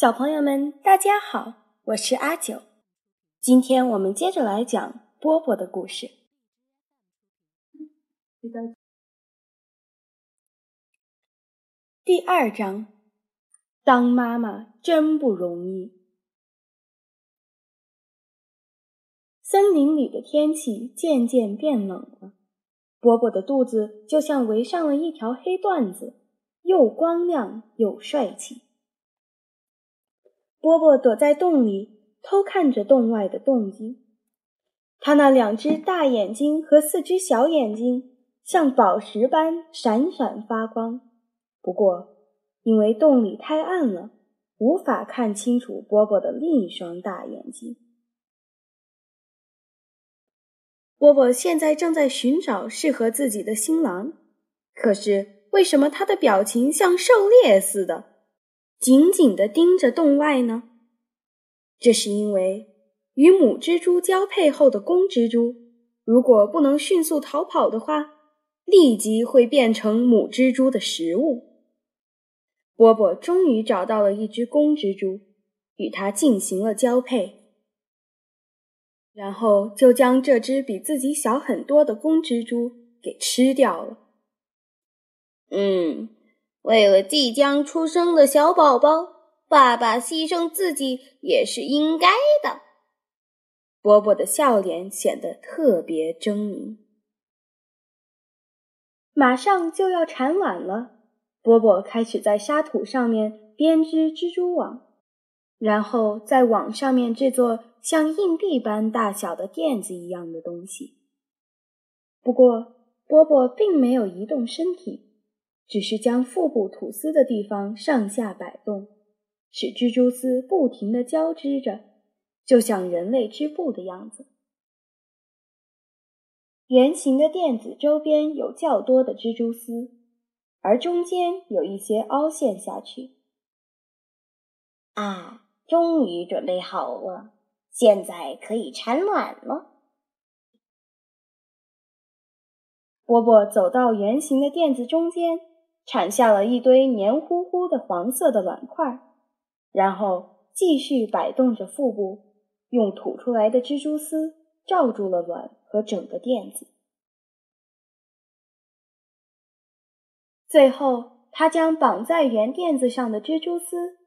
小朋友们，大家好，我是阿九。今天我们接着来讲波波的故事。第二章，当妈妈真不容易。森林里的天气渐渐变冷了，波波的肚子就像围上了一条黑缎子，又光亮又帅气。波波躲在洞里，偷看着洞外的动静。他那两只大眼睛和四只小眼睛像宝石般闪闪发光。不过，因为洞里太暗了，无法看清楚波波的另一双大眼睛。波波现在正在寻找适合自己的新郎，可是为什么他的表情像狩猎似的？紧紧地盯着洞外呢，这是因为与母蜘蛛交配后的公蜘蛛，如果不能迅速逃跑的话，立即会变成母蜘蛛的食物。波波终于找到了一只公蜘蛛，与它进行了交配，然后就将这只比自己小很多的公蜘蛛给吃掉了。嗯。为了即将出生的小宝宝，爸爸牺牲自己也是应该的。波波的笑脸显得特别狰狞。马上就要产卵了，波波开始在沙土上面编织蜘蛛网，然后在网上面制作像硬币般大小的垫子一样的东西。不过，波波并没有移动身体。只是将腹部吐丝的地方上下摆动，使蜘蛛丝不停地交织着，就像人类织布的样子。圆形的垫子周边有较多的蜘蛛丝，而中间有一些凹陷下去。啊，终于准备好了，现在可以产卵了。波波走到圆形的垫子中间。产下了一堆黏糊糊的黄色的卵块，然后继续摆动着腹部，用吐出来的蜘蛛丝罩住了卵和整个垫子。最后，他将绑在圆垫子上的蜘蛛丝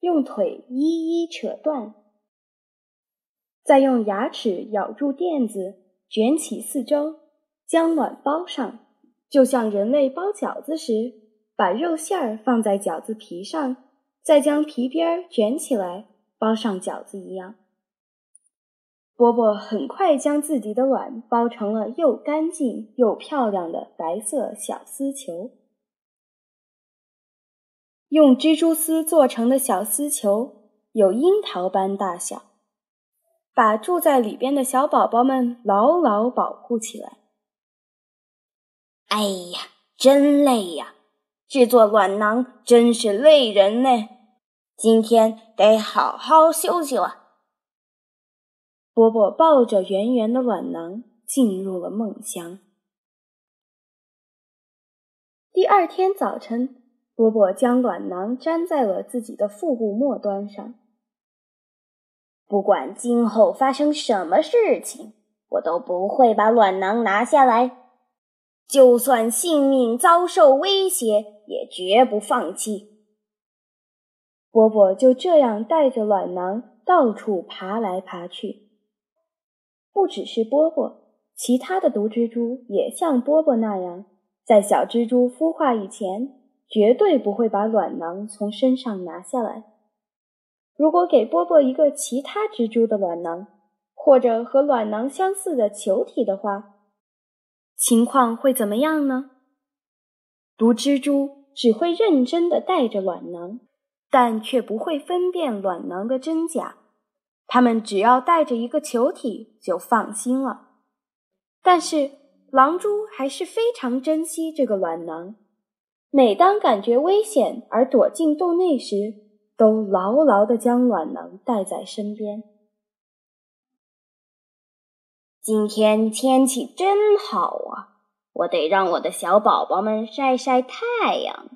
用腿一一扯断，再用牙齿咬住垫子，卷起四周，将卵包上。就像人类包饺子时，把肉馅儿放在饺子皮上，再将皮边儿卷起来包上饺子一样。波波很快将自己的碗包成了又干净又漂亮的白色小丝球。用蜘蛛丝做成的小丝球有樱桃般大小，把住在里边的小宝宝们牢牢保护起来。哎呀，真累呀！制作卵囊真是累人呢。今天得好好休息了。波波抱着圆圆的卵囊进入了梦乡。第二天早晨，波波将卵囊粘在了自己的腹部末端上。不管今后发生什么事情，我都不会把卵囊拿下来。就算性命遭受威胁，也绝不放弃。波波就这样带着卵囊到处爬来爬去。不只是波波，其他的毒蜘蛛也像波波那样，在小蜘蛛孵化以前，绝对不会把卵囊从身上拿下来。如果给波波一个其他蜘蛛的卵囊，或者和卵囊相似的球体的话，情况会怎么样呢？毒蜘蛛只会认真的带着卵囊，但却不会分辨卵囊的真假。它们只要带着一个球体就放心了。但是狼蛛还是非常珍惜这个卵囊，每当感觉危险而躲进洞内时，都牢牢的将卵囊带在身边。今天天气真好啊！我得让我的小宝宝们晒晒太阳。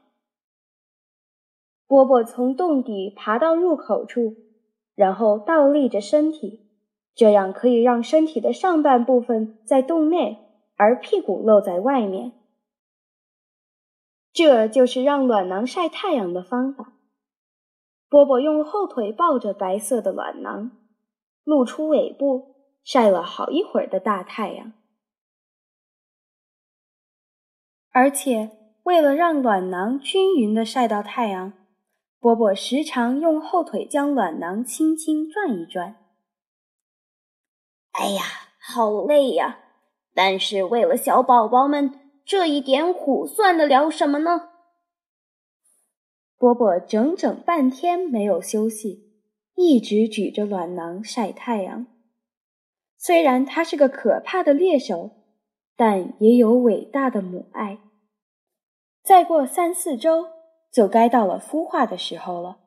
波波从洞底爬到入口处，然后倒立着身体，这样可以让身体的上半部分在洞内，而屁股露在外面。这就是让卵囊晒太阳的方法。波波用后腿抱着白色的卵囊，露出尾部，晒了好一会儿的大太阳。而且，为了让卵囊均匀的晒到太阳，波波时常用后腿将卵囊轻轻转一转。哎呀，好累呀！但是为了小宝宝们，这一点苦算得了什么呢？波波整整半天没有休息，一直举着卵囊晒太阳。虽然他是个可怕的猎手，但也有伟大的母爱。再过三四周，就该到了孵化的时候了。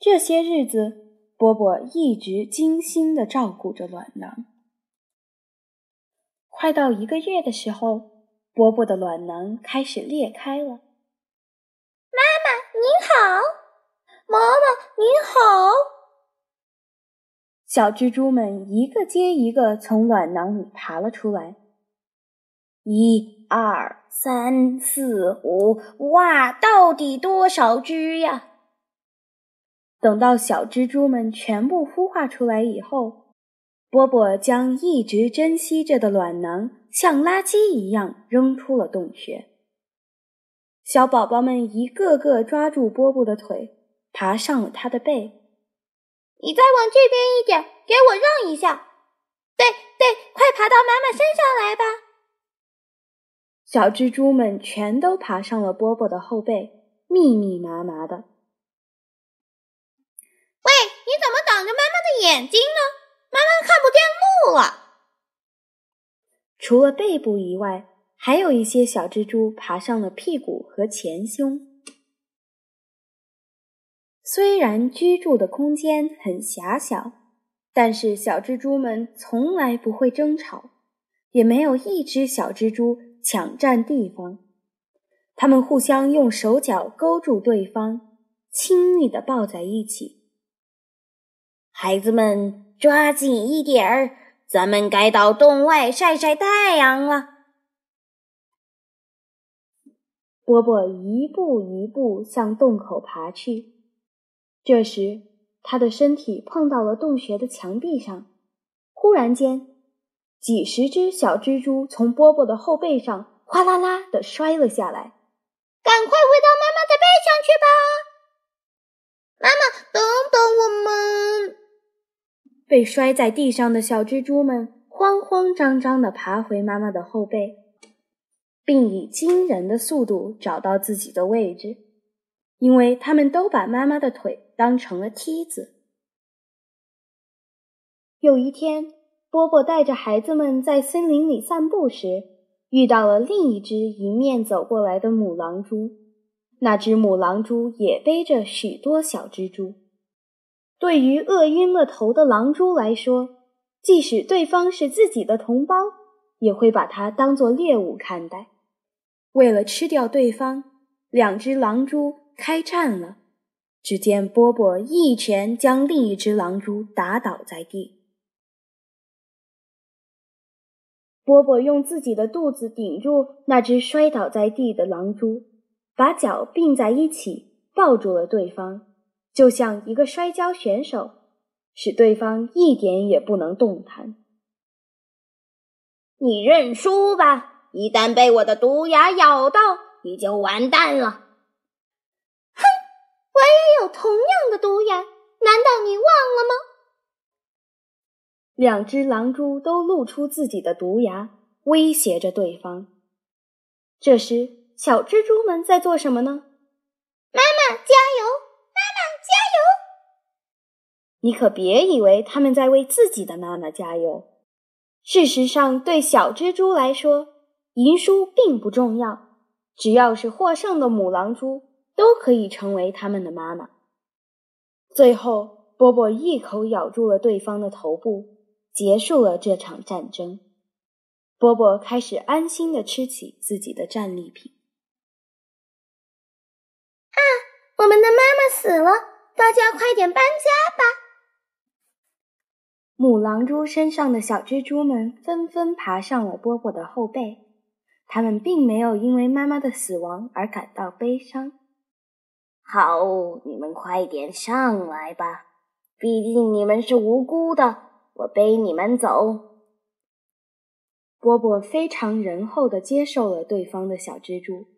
这些日子，波波一直精心的照顾着卵囊。快到一个月的时候，波波的卵囊开始裂开了。妈妈您好，妈妈您好。小蜘蛛们一个接一个从卵囊里爬了出来。一二三四五，哇，到底多少只呀？等到小蜘蛛们全部孵化出来以后，波波将一直珍惜着的卵囊像垃圾一样扔出了洞穴。小宝宝们一个个抓住波波的腿，爬上了他的背。你再往这边一点，给我让一下。对对，快爬到妈妈身上来吧。小蜘蛛们全都爬上了波波的后背，密密麻麻的。喂，你怎么挡着妈妈的眼睛呢？妈妈看不见路了。除了背部以外，还有一些小蜘蛛爬上了屁股和前胸。虽然居住的空间很狭小，但是小蜘蛛们从来不会争吵，也没有一只小蜘蛛。抢占地方，他们互相用手脚勾住对方，亲密地抱在一起。孩子们，抓紧一点儿，咱们该到洞外晒晒太阳了。波波一步一步向洞口爬去，这时他的身体碰到了洞穴的墙壁上，忽然间。几十只小蜘蛛从波波的后背上哗啦啦的摔了下来。赶快回到妈妈的背上去吧！妈妈，等等我们！被摔在地上的小蜘蛛们慌慌张张的爬回妈妈的后背，并以惊人的速度找到自己的位置，因为他们都把妈妈的腿当成了梯子。有一天。波波带着孩子们在森林里散步时，遇到了另一只迎面走过来的母狼蛛。那只母狼蛛也背着许多小蜘蛛。对于饿晕了头的狼蛛来说，即使对方是自己的同胞，也会把它当作猎物看待。为了吃掉对方，两只狼蛛开战了。只见波波一拳将另一只狼蛛打倒在地。波波用自己的肚子顶住那只摔倒在地的狼蛛，把脚并在一起抱住了对方，就像一个摔跤选手，使对方一点也不能动弹。你认输吧！一旦被我的毒牙咬到，你就完蛋了。哼，我也有同样的毒牙，难道你忘了吗？两只狼蛛都露出自己的毒牙，威胁着对方。这时，小蜘蛛们在做什么呢？妈妈加油！妈妈加油！你可别以为他们在为自己的妈妈加油。事实上，对小蜘蛛来说，赢输并不重要，只要是获胜的母狼蛛，都可以成为他们的妈妈。最后，波波一口咬住了对方的头部。结束了这场战争，波波开始安心的吃起自己的战利品。啊，我们的妈妈死了，大家快点搬家吧！母狼蛛身上的小蜘蛛们纷纷爬上了波波的后背，它们并没有因为妈妈的死亡而感到悲伤。好，你们快点上来吧，毕竟你们是无辜的，我背你们走。波波非常仁厚地接受了对方的小蜘蛛。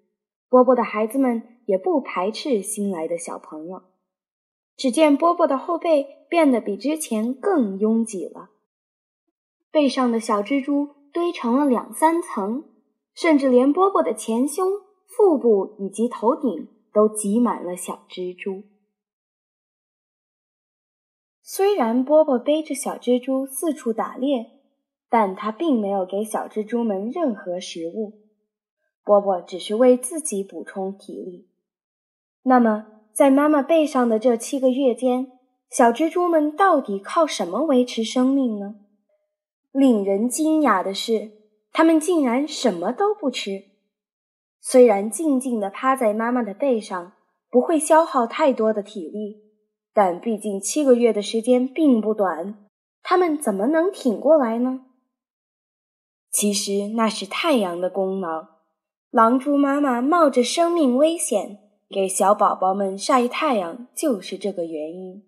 波波的孩子们也不排斥新来的小朋友。只见波波的后背变得比之前更拥挤了，背上的小蜘蛛堆成了两三层，甚至连波波的前胸、腹部以及头顶都挤满了小蜘蛛。虽然波波背着小蜘蛛四处打猎。但他并没有给小蜘蛛们任何食物，波波只是为自己补充体力。那么，在妈妈背上的这七个月间，小蜘蛛们到底靠什么维持生命呢？令人惊讶的是，它们竟然什么都不吃。虽然静静地趴在妈妈的背上不会消耗太多的体力，但毕竟七个月的时间并不短，它们怎么能挺过来呢？其实那是太阳的功劳。狼蛛妈妈冒着生命危险给小宝宝们晒太阳，就是这个原因。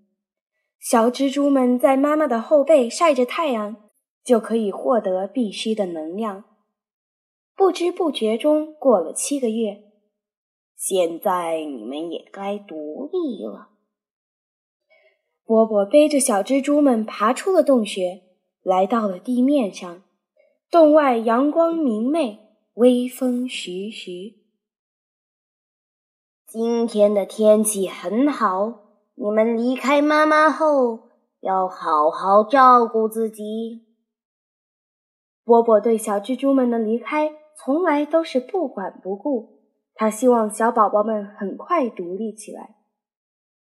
小蜘蛛们在妈妈的后背晒着太阳，就可以获得必须的能量。不知不觉中过了七个月，现在你们也该独立了。波波背着小蜘蛛们爬出了洞穴，来到了地面上。洞外阳光明媚，微风徐徐。今天的天气很好，你们离开妈妈后要好好照顾自己。波波对小蜘蛛们的离开从来都是不管不顾，他希望小宝宝们很快独立起来。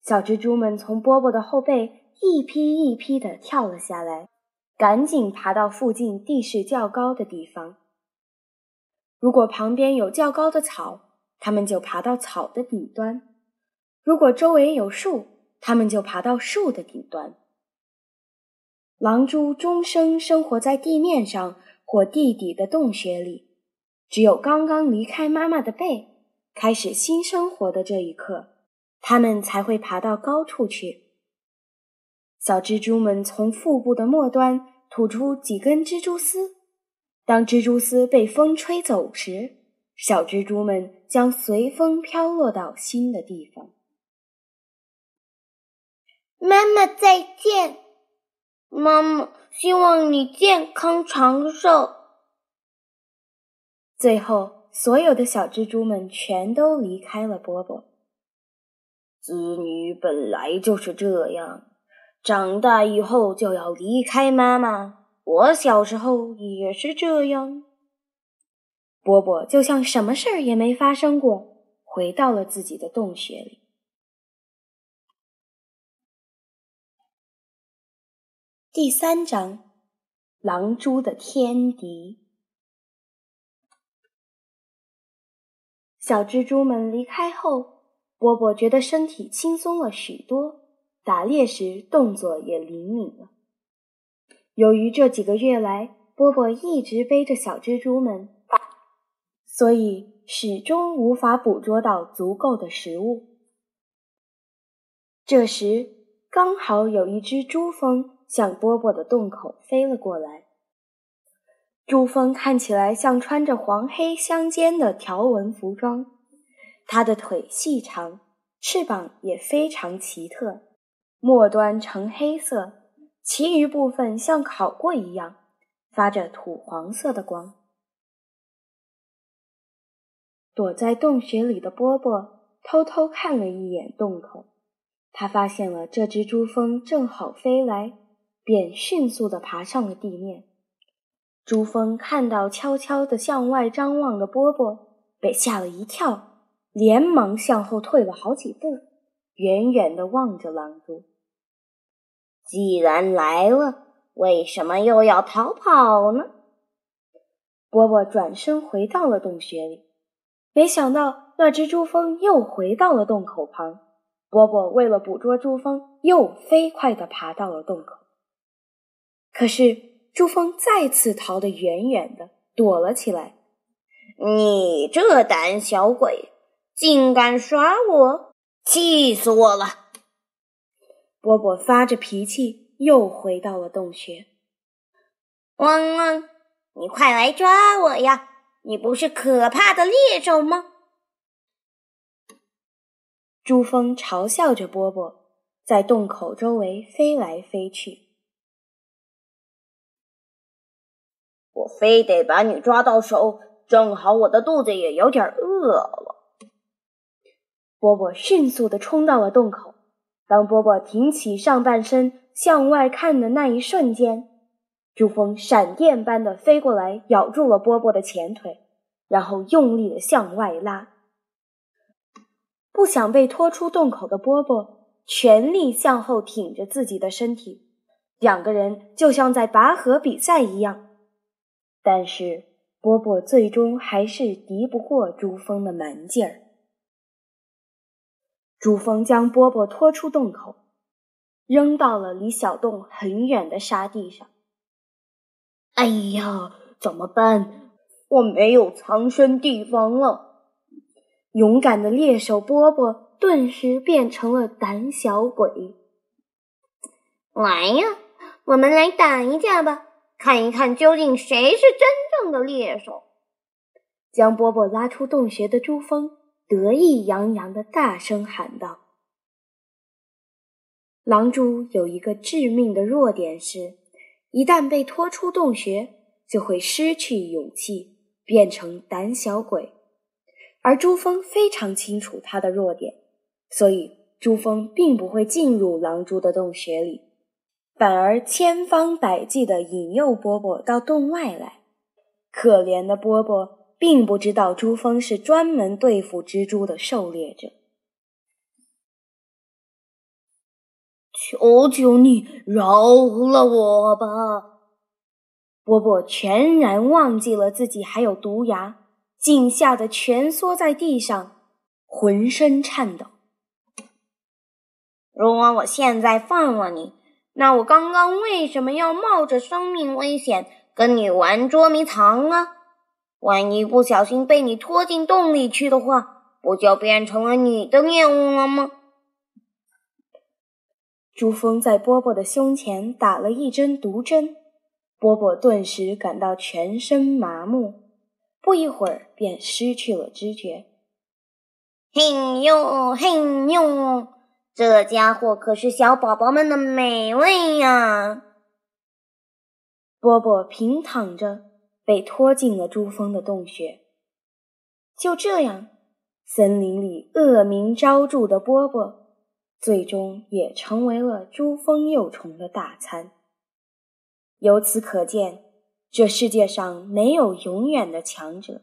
小蜘蛛们从波波的后背一批一批地跳了下来。赶紧爬到附近地势较高的地方。如果旁边有较高的草，它们就爬到草的顶端；如果周围有树，它们就爬到树的顶端。狼蛛终生生活在地面上或地底的洞穴里，只有刚刚离开妈妈的背，开始新生活的这一刻，它们才会爬到高处去。小蜘蛛们从腹部的末端吐出几根蜘蛛丝，当蜘蛛丝被风吹走时，小蜘蛛们将随风飘落到新的地方。妈妈再见，妈妈，希望你健康长寿。最后，所有的小蜘蛛们全都离开了波波。子女本来就是这样。长大以后就要离开妈妈。我小时候也是这样。波波就像什么事儿也没发生过，回到了自己的洞穴里。第三章：狼蛛的天敌。小蜘蛛们离开后，波波觉得身体轻松了许多。打猎时动作也灵敏了。由于这几个月来波波一直背着小蜘蛛们，所以始终无法捕捉到足够的食物。这时，刚好有一只珠蜂向波波的洞口飞了过来。珠蜂看起来像穿着黄黑相间的条纹服装，它的腿细长，翅膀也非常奇特。末端呈黑色，其余部分像烤过一样，发着土黄色的光。躲在洞穴里的波波偷偷看了一眼洞口，他发现了这只珠蜂正好飞来，便迅速地爬上了地面。珠峰看到悄悄地向外张望的波波，被吓了一跳，连忙向后退了好几步。远远地望着狼蛛。既然来了，为什么又要逃跑呢？波波转身回到了洞穴里，没想到那只珠峰又回到了洞口旁，波波为了捕捉珠峰，又飞快地爬到了洞口。可是珠峰再次逃得远远的，躲了起来。你这胆小鬼，竟敢耍我，气死我了！波波发着脾气，又回到了洞穴。汪汪，你快来抓我呀！你不是可怕的猎手吗？珠峰嘲笑着波波，在洞口周围飞来飞去。我非得把你抓到手，正好我的肚子也有点饿了。波波迅速的冲到了洞口。当波波挺起上半身向外看的那一瞬间，珠峰闪电般的飞过来，咬住了波波的前腿，然后用力的向外拉。不想被拖出洞口的波波全力向后挺着自己的身体，两个人就像在拔河比赛一样。但是波波最终还是敌不过珠峰的蛮劲儿。珠峰将波波拖出洞口，扔到了离小洞很远的沙地上。哎呀，怎么办？我没有藏身地方了。勇敢的猎手波波顿时变成了胆小鬼。来呀，我们来打一架吧，看一看究竟谁是真正的猎手。将波波拉出洞穴的珠峰得意洋洋的大声喊道：“狼蛛有一个致命的弱点是，一旦被拖出洞穴，就会失去勇气，变成胆小鬼。”而珠峰非常清楚他的弱点，所以珠峰并不会进入狼蛛的洞穴里，反而千方百计地引诱波波到洞外来。可怜的波波并不知道珠峰是专门对付蜘蛛的狩猎者。求求你饶了我吧！波波全然忘记了自己还有毒牙。竟吓得蜷缩在地上，浑身颤抖。如果我现在放了你，那我刚刚为什么要冒着生命危险跟你玩捉迷藏啊？万一不小心被你拖进洞里去的话，不就变成了你的猎物了吗？珠峰在波波的胸前打了一针毒针，波波顿时感到全身麻木。不一会儿便失去了知觉。嘿呦嘿呦，这家伙可是小宝宝们的美味呀！波波平躺着，被拖进了珠峰的洞穴。就这样，森林里恶名昭著的波波，最终也成为了珠峰幼虫的大餐。由此可见。这世界上没有永远的强者，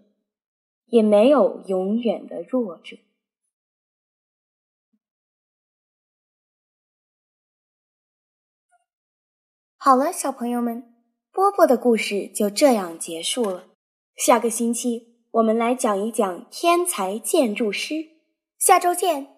也没有永远的弱者。好了，小朋友们，波波的故事就这样结束了。下个星期我们来讲一讲天才建筑师。下周见。